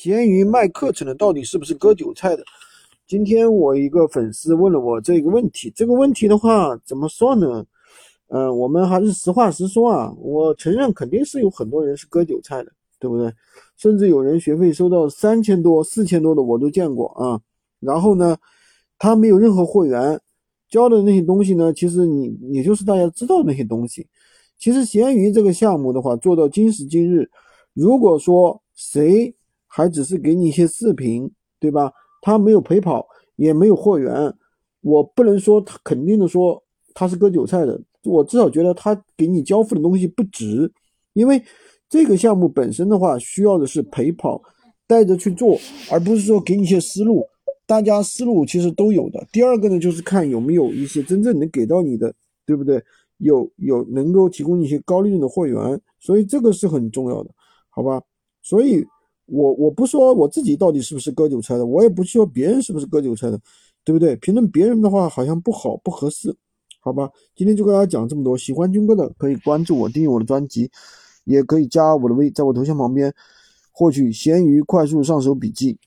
闲鱼卖课程的到底是不是割韭菜的？今天我一个粉丝问了我这个问题，这个问题的话怎么说呢？嗯，我们还是实话实说啊。我承认肯定是有很多人是割韭菜的，对不对？甚至有人学费收到三千多、四千多的我都见过啊。然后呢，他没有任何货源，教的那些东西呢，其实你也就是大家知道那些东西。其实闲鱼这个项目的话，做到今时今日，如果说谁还只是给你一些视频，对吧？他没有陪跑，也没有货源，我不能说他肯定的说他是割韭菜的。我至少觉得他给你交付的东西不值，因为这个项目本身的话，需要的是陪跑，带着去做，而不是说给你一些思路。大家思路其实都有的。第二个呢，就是看有没有一些真正能给到你的，对不对？有有能够提供一些高利润的货源，所以这个是很重要的，好吧？所以。我我不说我自己到底是不是割韭菜的，我也不说别人是不是割韭菜的，对不对？评论别人的话好像不好不合适，好吧？今天就跟大家讲这么多，喜欢军哥的可以关注我，订阅我的专辑，也可以加我的微，在我头像旁边获取闲鱼快速上手笔记。